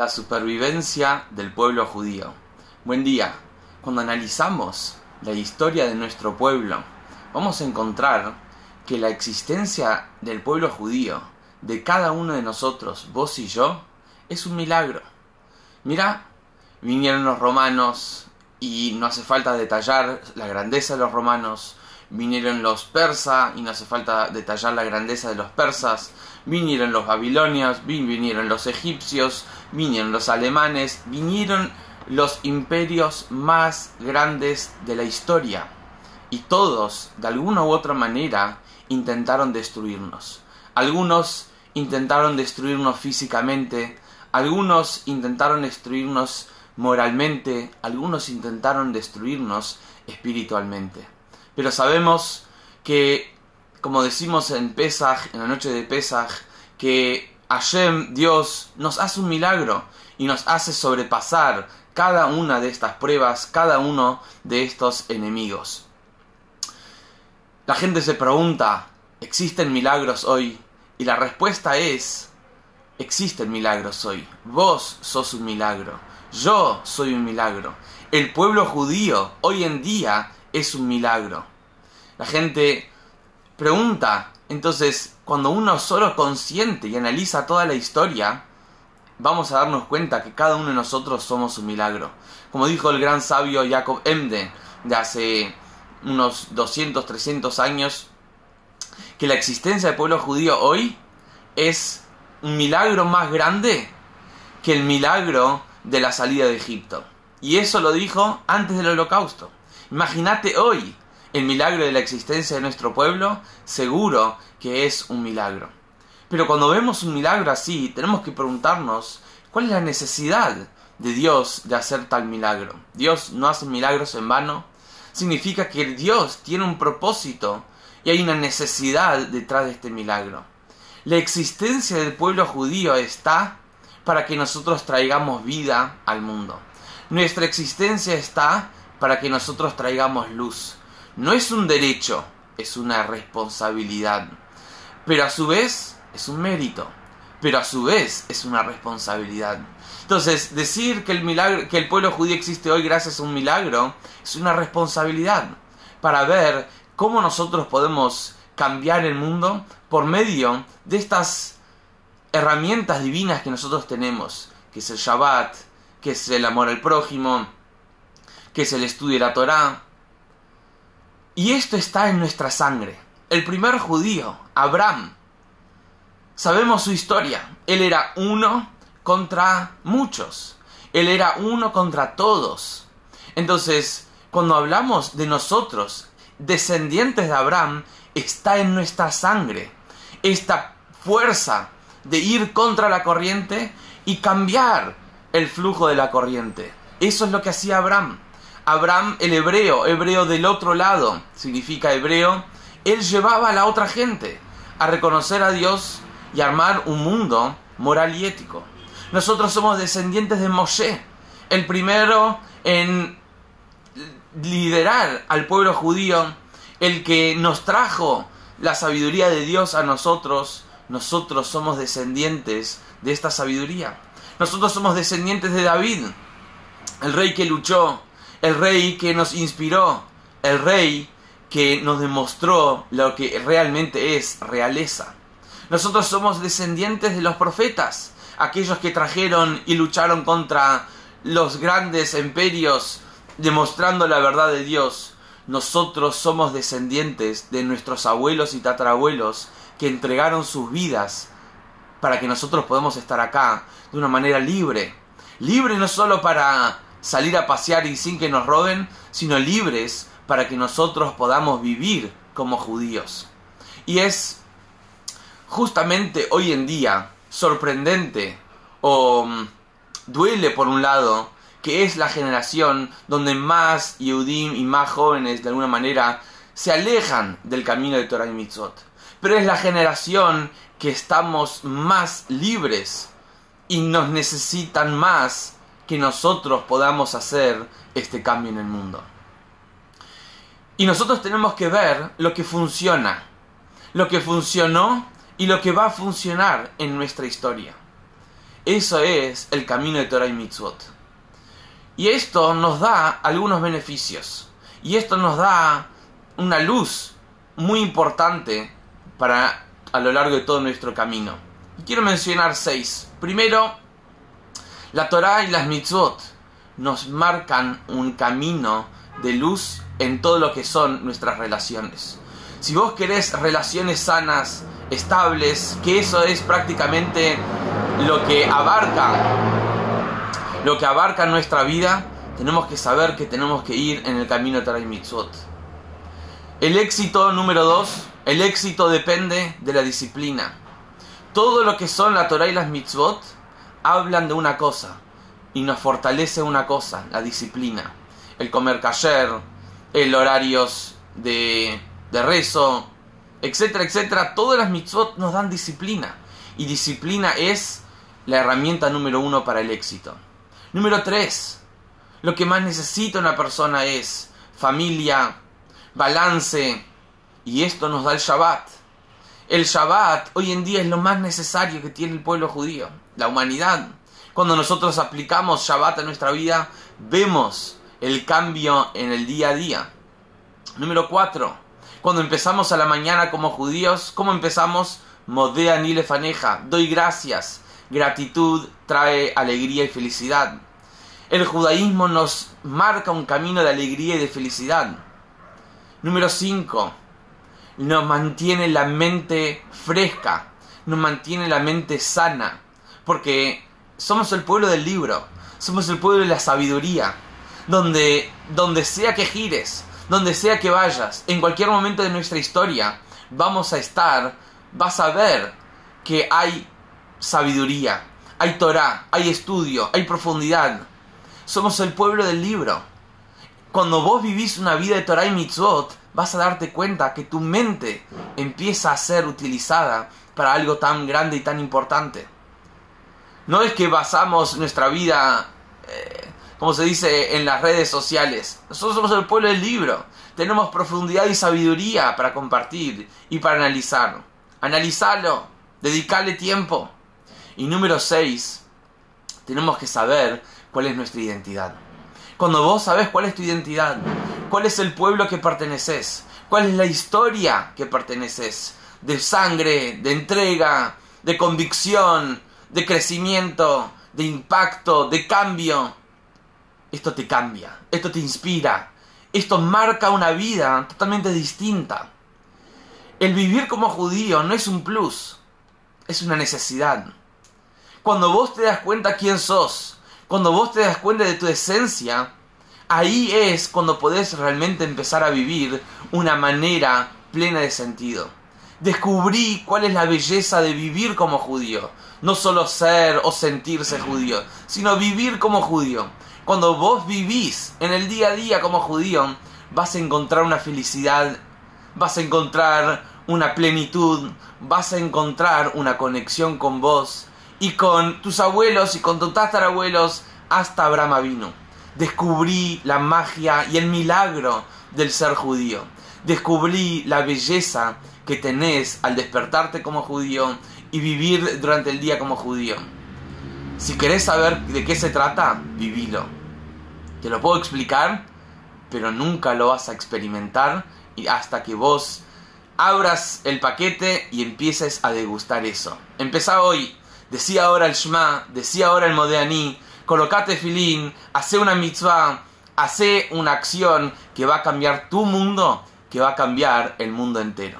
la supervivencia del pueblo judío. Buen día. Cuando analizamos la historia de nuestro pueblo, vamos a encontrar que la existencia del pueblo judío, de cada uno de nosotros, vos y yo, es un milagro. Mira, vinieron los romanos y no hace falta detallar la grandeza de los romanos, vinieron los persas y no hace falta detallar la grandeza de los persas, vinieron los babilonios, vinieron los egipcios, vinieron los alemanes, vinieron los imperios más grandes de la historia. Y todos, de alguna u otra manera, intentaron destruirnos. Algunos intentaron destruirnos físicamente, algunos intentaron destruirnos moralmente, algunos intentaron destruirnos espiritualmente. Pero sabemos que, como decimos en Pesaj, en la noche de Pesaj, que Hashem, Dios, nos hace un milagro y nos hace sobrepasar cada una de estas pruebas, cada uno de estos enemigos. La gente se pregunta, ¿existen milagros hoy? Y la respuesta es, existen milagros hoy. Vos sos un milagro. Yo soy un milagro. El pueblo judío hoy en día es un milagro. La gente pregunta, entonces, cuando uno solo consciente y analiza toda la historia, vamos a darnos cuenta que cada uno de nosotros somos un milagro. Como dijo el gran sabio Jacob Emden de hace unos 200, 300 años, que la existencia del pueblo judío hoy es un milagro más grande que el milagro de la salida de Egipto. Y eso lo dijo antes del holocausto. Imagínate hoy el milagro de la existencia de nuestro pueblo, seguro que es un milagro. Pero cuando vemos un milagro así, tenemos que preguntarnos cuál es la necesidad de Dios de hacer tal milagro. Dios no hace milagros en vano. Significa que Dios tiene un propósito y hay una necesidad detrás de este milagro. La existencia del pueblo judío está para que nosotros traigamos vida al mundo. Nuestra existencia está para que nosotros traigamos luz. No es un derecho, es una responsabilidad. Pero a su vez es un mérito. Pero a su vez es una responsabilidad. Entonces, decir que el, milagro, que el pueblo judío existe hoy gracias a un milagro es una responsabilidad para ver cómo nosotros podemos cambiar el mundo por medio de estas herramientas divinas que nosotros tenemos, que es el Shabbat, que es el amor al prójimo, que es el estudio de la Torá. Y esto está en nuestra sangre. El primer judío, Abraham, sabemos su historia. Él era uno contra muchos. Él era uno contra todos. Entonces, cuando hablamos de nosotros, descendientes de Abraham, está en nuestra sangre. Esta fuerza de ir contra la corriente y cambiar el flujo de la corriente. Eso es lo que hacía Abraham. Abraham, el hebreo, hebreo del otro lado, significa hebreo, él llevaba a la otra gente a reconocer a Dios y armar un mundo moral y ético. Nosotros somos descendientes de Moshe, el primero en liderar al pueblo judío, el que nos trajo la sabiduría de Dios a nosotros, nosotros somos descendientes de esta sabiduría. Nosotros somos descendientes de David, el rey que luchó, el rey que nos inspiró, el rey que nos demostró lo que realmente es realeza. Nosotros somos descendientes de los profetas, aquellos que trajeron y lucharon contra los grandes imperios, demostrando la verdad de Dios. Nosotros somos descendientes de nuestros abuelos y tatarabuelos que entregaron sus vidas para que nosotros podamos estar acá de una manera libre. Libre no solo para salir a pasear y sin que nos roben, sino libres para que nosotros podamos vivir como judíos. Y es justamente hoy en día sorprendente o mm, duele por un lado que es la generación donde más Yehudim y más jóvenes de alguna manera se alejan del camino de Torah y Mitzvot pero es la generación que estamos más libres y nos necesitan más que nosotros podamos hacer este cambio en el mundo. Y nosotros tenemos que ver lo que funciona, lo que funcionó y lo que va a funcionar en nuestra historia. Eso es el camino de Torah y Mitzvot. Y esto nos da algunos beneficios. Y esto nos da una luz muy importante para a lo largo de todo nuestro camino. Quiero mencionar seis. Primero, la Torah y las mitzvot nos marcan un camino de luz en todo lo que son nuestras relaciones. Si vos querés relaciones sanas, estables, que eso es prácticamente lo que abarca lo que abarca nuestra vida, tenemos que saber que tenemos que ir en el camino de Torah y Mitzvot. El éxito número dos, el éxito depende de la disciplina. Todo lo que son la Torah y las Mitzvot hablan de una cosa y nos fortalece una cosa, la disciplina. El comer kasher, el horarios de, de rezo, etcétera, etcétera. Todas las mitzvot nos dan disciplina. Y disciplina es la herramienta número uno para el éxito. Número tres, lo que más necesita una persona es familia, balance, y esto nos da el Shabbat. El Shabbat hoy en día es lo más necesario que tiene el pueblo judío, la humanidad. Cuando nosotros aplicamos Shabbat a nuestra vida, vemos el cambio en el día a día. Número 4. Cuando empezamos a la mañana como judíos, ¿cómo empezamos? Modea ni lefaneja, doy gracias. Gratitud trae alegría y felicidad. El judaísmo nos marca un camino de alegría y de felicidad. Número 5. Nos mantiene la mente fresca, nos mantiene la mente sana, porque somos el pueblo del libro, somos el pueblo de la sabiduría, donde, donde sea que gires, donde sea que vayas, en cualquier momento de nuestra historia, vamos a estar, vas a ver que hay sabiduría, hay Torah, hay estudio, hay profundidad. Somos el pueblo del libro. Cuando vos vivís una vida de Torah y mitzvot, vas a darte cuenta que tu mente empieza a ser utilizada para algo tan grande y tan importante. No es que basamos nuestra vida, eh, como se dice, en las redes sociales. Nosotros somos el pueblo del libro. Tenemos profundidad y sabiduría para compartir y para analizar. Analizarlo, dedicarle tiempo. Y número 6, tenemos que saber cuál es nuestra identidad. Cuando vos sabes cuál es tu identidad, cuál es el pueblo que perteneces, cuál es la historia que perteneces, de sangre, de entrega, de convicción, de crecimiento, de impacto, de cambio. Esto te cambia, esto te inspira, esto marca una vida totalmente distinta. El vivir como judío no es un plus, es una necesidad. Cuando vos te das cuenta quién sos, cuando vos te das cuenta de tu esencia, ahí es cuando podés realmente empezar a vivir una manera plena de sentido. Descubrí cuál es la belleza de vivir como judío no solo ser o sentirse judío, sino vivir como judío. Cuando vos vivís en el día a día como judío, vas a encontrar una felicidad, vas a encontrar una plenitud, vas a encontrar una conexión con vos y con tus abuelos y con tus tatarabuelos hasta Abraham vino. Descubrí la magia y el milagro del ser judío. Descubrí la belleza que tenés al despertarte como judío y vivir durante el día como judío. Si querés saber de qué se trata, vivilo. Te lo puedo explicar, pero nunca lo vas a experimentar hasta que vos abras el paquete y empieces a degustar eso. Empezá hoy, decía ahora el Shema, decía ahora el Modeaní, colocate filín, hace una mitzvah, hace una acción que va a cambiar tu mundo, que va a cambiar el mundo entero.